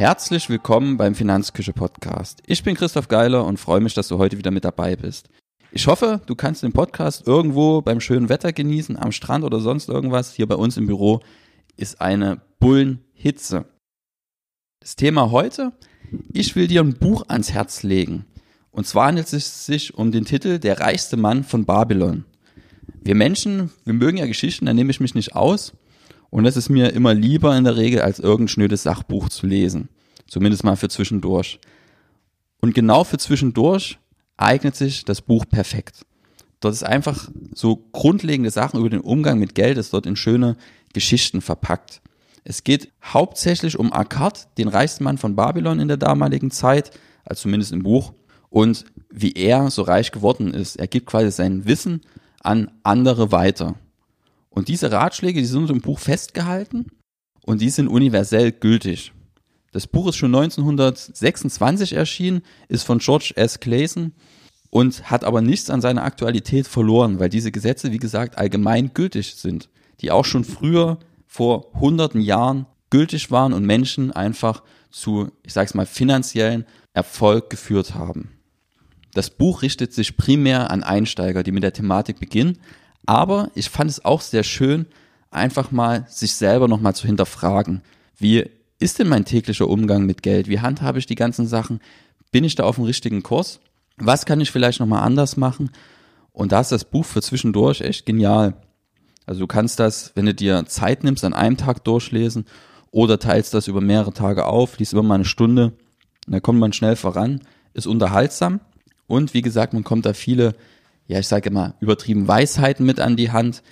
Herzlich willkommen beim Finanzküche Podcast. Ich bin Christoph Geiler und freue mich, dass du heute wieder mit dabei bist. Ich hoffe, du kannst den Podcast irgendwo beim schönen Wetter genießen, am Strand oder sonst irgendwas. Hier bei uns im Büro ist eine Bullenhitze. Das Thema heute, ich will dir ein Buch ans Herz legen. Und zwar handelt es sich um den Titel Der reichste Mann von Babylon. Wir Menschen, wir mögen ja Geschichten, da nehme ich mich nicht aus. Und es ist mir immer lieber in der Regel, als irgendein schnödes Sachbuch zu lesen. Zumindest mal für zwischendurch. Und genau für zwischendurch eignet sich das Buch perfekt. Dort ist einfach so grundlegende Sachen über den Umgang mit Geld, ist dort in schöne Geschichten verpackt. Es geht hauptsächlich um Akkad, den reichsten Mann von Babylon in der damaligen Zeit, also zumindest im Buch, und wie er so reich geworden ist. Er gibt quasi sein Wissen an andere weiter. Und diese Ratschläge, die sind im Buch festgehalten und die sind universell gültig. Das Buch ist schon 1926 erschienen, ist von George S. Clayson und hat aber nichts an seiner Aktualität verloren, weil diese Gesetze, wie gesagt, allgemein gültig sind, die auch schon früher vor hunderten Jahren gültig waren und Menschen einfach zu, ich sag's mal, finanziellen Erfolg geführt haben. Das Buch richtet sich primär an Einsteiger, die mit der Thematik beginnen, aber ich fand es auch sehr schön, einfach mal sich selber nochmal zu hinterfragen. Wie ist denn mein täglicher Umgang mit Geld? Wie handhabe ich die ganzen Sachen? Bin ich da auf dem richtigen Kurs? Was kann ich vielleicht nochmal anders machen? Und da ist das Buch für zwischendurch echt genial. Also du kannst das, wenn du dir Zeit nimmst, an einem Tag durchlesen oder teilst das über mehrere Tage auf, liest immer mal eine Stunde, da kommt man schnell voran, ist unterhaltsam und wie gesagt, man kommt da viele ja, ich sage immer, übertrieben Weisheiten mit an die Hand,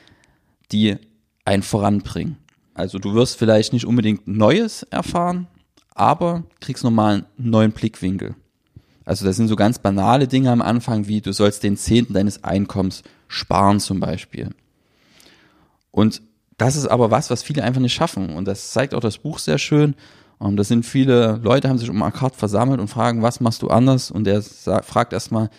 die einen voranbringen. Also du wirst vielleicht nicht unbedingt Neues erfahren, aber kriegst nochmal einen neuen Blickwinkel. Also das sind so ganz banale Dinge am Anfang, wie du sollst den Zehnten deines Einkommens sparen zum Beispiel. Und das ist aber was, was viele einfach nicht schaffen. Und das zeigt auch das Buch sehr schön. Und da sind viele Leute, haben sich um Akkad versammelt und fragen, was machst du anders? Und er fragt erstmal,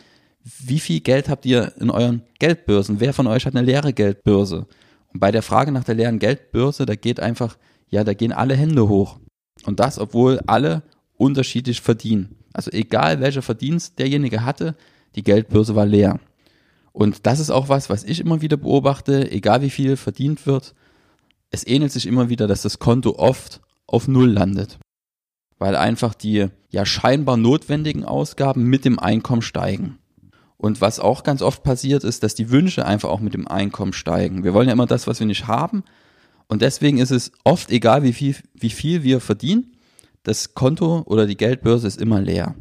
wie viel Geld habt ihr in euren Geldbörsen? Wer von euch hat eine leere Geldbörse? Und bei der Frage nach der leeren Geldbörse, da geht einfach, ja, da gehen alle Hände hoch. Und das, obwohl alle unterschiedlich verdienen. Also egal welcher Verdienst derjenige hatte, die Geldbörse war leer. Und das ist auch was, was ich immer wieder beobachte, egal wie viel verdient wird, es ähnelt sich immer wieder, dass das Konto oft auf Null landet. Weil einfach die ja scheinbar notwendigen Ausgaben mit dem Einkommen steigen. Und was auch ganz oft passiert, ist, dass die Wünsche einfach auch mit dem Einkommen steigen. Wir wollen ja immer das, was wir nicht haben. Und deswegen ist es oft egal, wie viel, wie viel wir verdienen. Das Konto oder die Geldbörse ist immer leer.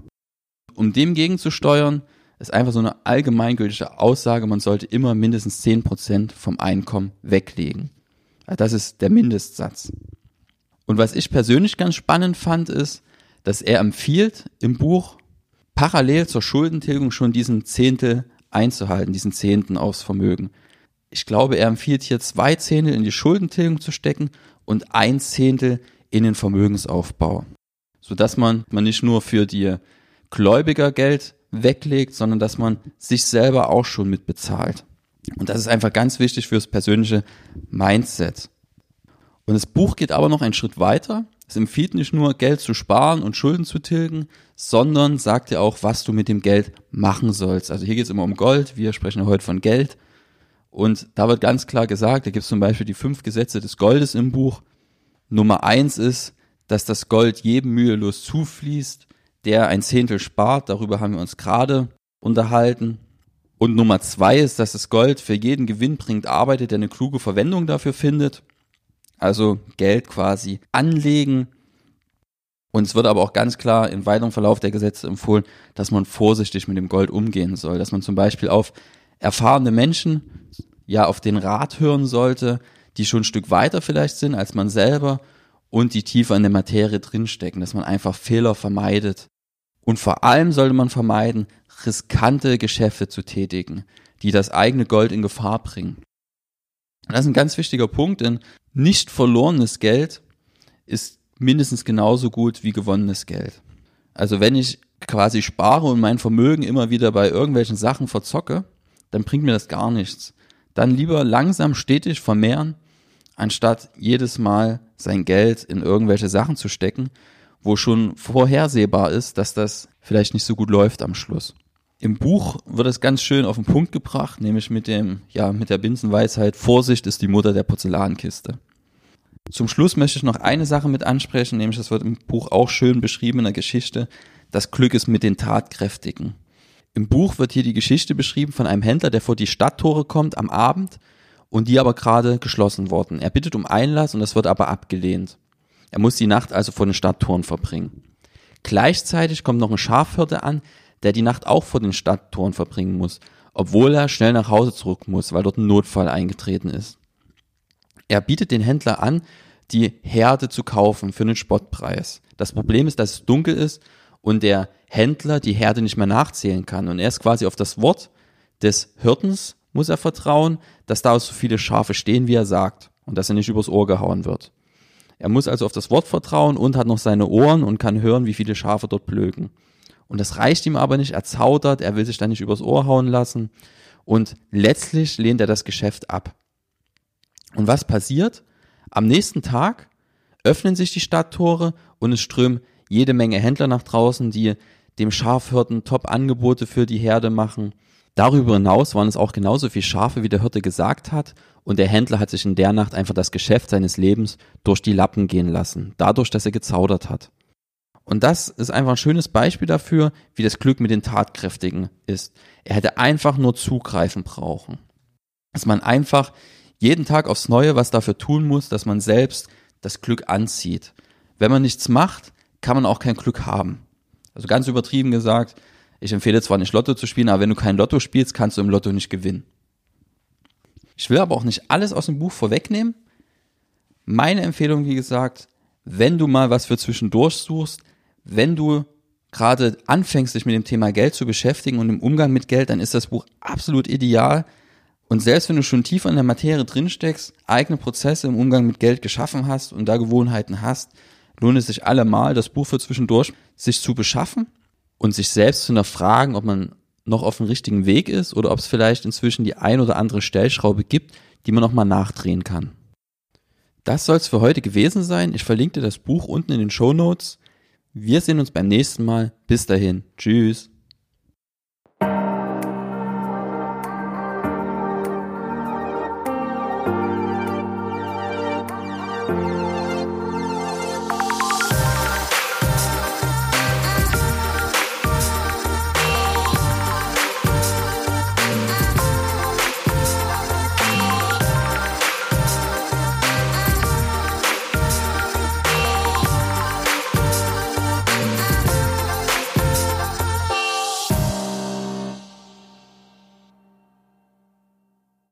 Um dem gegenzusteuern, ist einfach so eine allgemeingültige Aussage, man sollte immer mindestens 10% vom Einkommen weglegen. Das ist der Mindestsatz. Und was ich persönlich ganz spannend fand, ist, dass er empfiehlt im Buch, parallel zur Schuldentilgung schon diesen Zehntel einzuhalten, diesen Zehnten aufs Vermögen. Ich glaube, er empfiehlt hier zwei Zehntel in die Schuldentilgung zu stecken und ein Zehntel in den Vermögensaufbau. Sodass man, man nicht nur für die Gläubiger Geld weglegt, sondern dass man sich selber auch schon mit bezahlt. Und das ist einfach ganz wichtig fürs persönliche Mindset. Und das Buch geht aber noch einen Schritt weiter. Es empfiehlt nicht nur, Geld zu sparen und Schulden zu tilgen, sondern sagt dir auch, was du mit dem Geld machen sollst. Also hier geht es immer um Gold, wir sprechen heute von Geld. Und da wird ganz klar gesagt, da gibt es zum Beispiel die fünf Gesetze des Goldes im Buch. Nummer eins ist, dass das Gold jedem mühelos zufließt, der ein Zehntel spart. Darüber haben wir uns gerade unterhalten. Und Nummer zwei ist, dass das Gold für jeden gewinnbringend arbeitet, der eine kluge Verwendung dafür findet also Geld quasi anlegen. Und es wird aber auch ganz klar im weiteren Verlauf der Gesetze empfohlen, dass man vorsichtig mit dem Gold umgehen soll, dass man zum Beispiel auf erfahrene Menschen, ja, auf den Rat hören sollte, die schon ein Stück weiter vielleicht sind als man selber und die tiefer in der Materie drinstecken, dass man einfach Fehler vermeidet. Und vor allem sollte man vermeiden, riskante Geschäfte zu tätigen, die das eigene Gold in Gefahr bringen. Das ist ein ganz wichtiger Punkt, denn nicht verlorenes Geld ist mindestens genauso gut wie gewonnenes Geld. Also wenn ich quasi spare und mein Vermögen immer wieder bei irgendwelchen Sachen verzocke, dann bringt mir das gar nichts. Dann lieber langsam stetig vermehren, anstatt jedes Mal sein Geld in irgendwelche Sachen zu stecken wo schon vorhersehbar ist, dass das vielleicht nicht so gut läuft am Schluss. Im Buch wird es ganz schön auf den Punkt gebracht, nämlich mit dem, ja, mit der Binsenweisheit, Vorsicht ist die Mutter der Porzellankiste. Zum Schluss möchte ich noch eine Sache mit ansprechen, nämlich das wird im Buch auch schön beschrieben in der Geschichte. Das Glück ist mit den Tatkräftigen. Im Buch wird hier die Geschichte beschrieben von einem Händler, der vor die Stadttore kommt am Abend und die aber gerade geschlossen wurden. Er bittet um Einlass und das wird aber abgelehnt. Er muss die Nacht also vor den Stadttoren verbringen. Gleichzeitig kommt noch ein Schafhirte an, der die Nacht auch vor den Stadttoren verbringen muss, obwohl er schnell nach Hause zurück muss, weil dort ein Notfall eingetreten ist. Er bietet den Händler an, die Herde zu kaufen für einen Spottpreis. Das Problem ist, dass es dunkel ist und der Händler die Herde nicht mehr nachzählen kann. Und er ist quasi auf das Wort des Hirtens muss er vertrauen, dass da so viele Schafe stehen, wie er sagt und dass er nicht übers Ohr gehauen wird. Er muss also auf das Wort vertrauen und hat noch seine Ohren und kann hören, wie viele Schafe dort blöken. Und das reicht ihm aber nicht. Er zaudert, er will sich da nicht übers Ohr hauen lassen. Und letztlich lehnt er das Geschäft ab. Und was passiert? Am nächsten Tag öffnen sich die Stadttore und es strömen jede Menge Händler nach draußen, die dem Schafhirten Top-Angebote für die Herde machen. Darüber hinaus waren es auch genauso viele Schafe, wie der Hirte gesagt hat, und der Händler hat sich in der Nacht einfach das Geschäft seines Lebens durch die Lappen gehen lassen, dadurch, dass er gezaudert hat. Und das ist einfach ein schönes Beispiel dafür, wie das Glück mit den Tatkräftigen ist. Er hätte einfach nur zugreifen brauchen. Dass man einfach jeden Tag aufs Neue was dafür tun muss, dass man selbst das Glück anzieht. Wenn man nichts macht, kann man auch kein Glück haben. Also ganz übertrieben gesagt, ich empfehle zwar nicht Lotto zu spielen, aber wenn du kein Lotto spielst, kannst du im Lotto nicht gewinnen. Ich will aber auch nicht alles aus dem Buch vorwegnehmen. Meine Empfehlung, wie gesagt, wenn du mal was für zwischendurch suchst, wenn du gerade anfängst, dich mit dem Thema Geld zu beschäftigen und im Umgang mit Geld, dann ist das Buch absolut ideal. Und selbst wenn du schon tiefer in der Materie drinsteckst, eigene Prozesse im Umgang mit Geld geschaffen hast und da Gewohnheiten hast, lohnt es sich allemal, das Buch für zwischendurch sich zu beschaffen und sich selbst zu hinterfragen, ob man noch auf dem richtigen Weg ist oder ob es vielleicht inzwischen die ein oder andere Stellschraube gibt, die man nochmal nachdrehen kann. Das soll es für heute gewesen sein. Ich verlinke dir das Buch unten in den Show Notes. Wir sehen uns beim nächsten Mal. Bis dahin. Tschüss.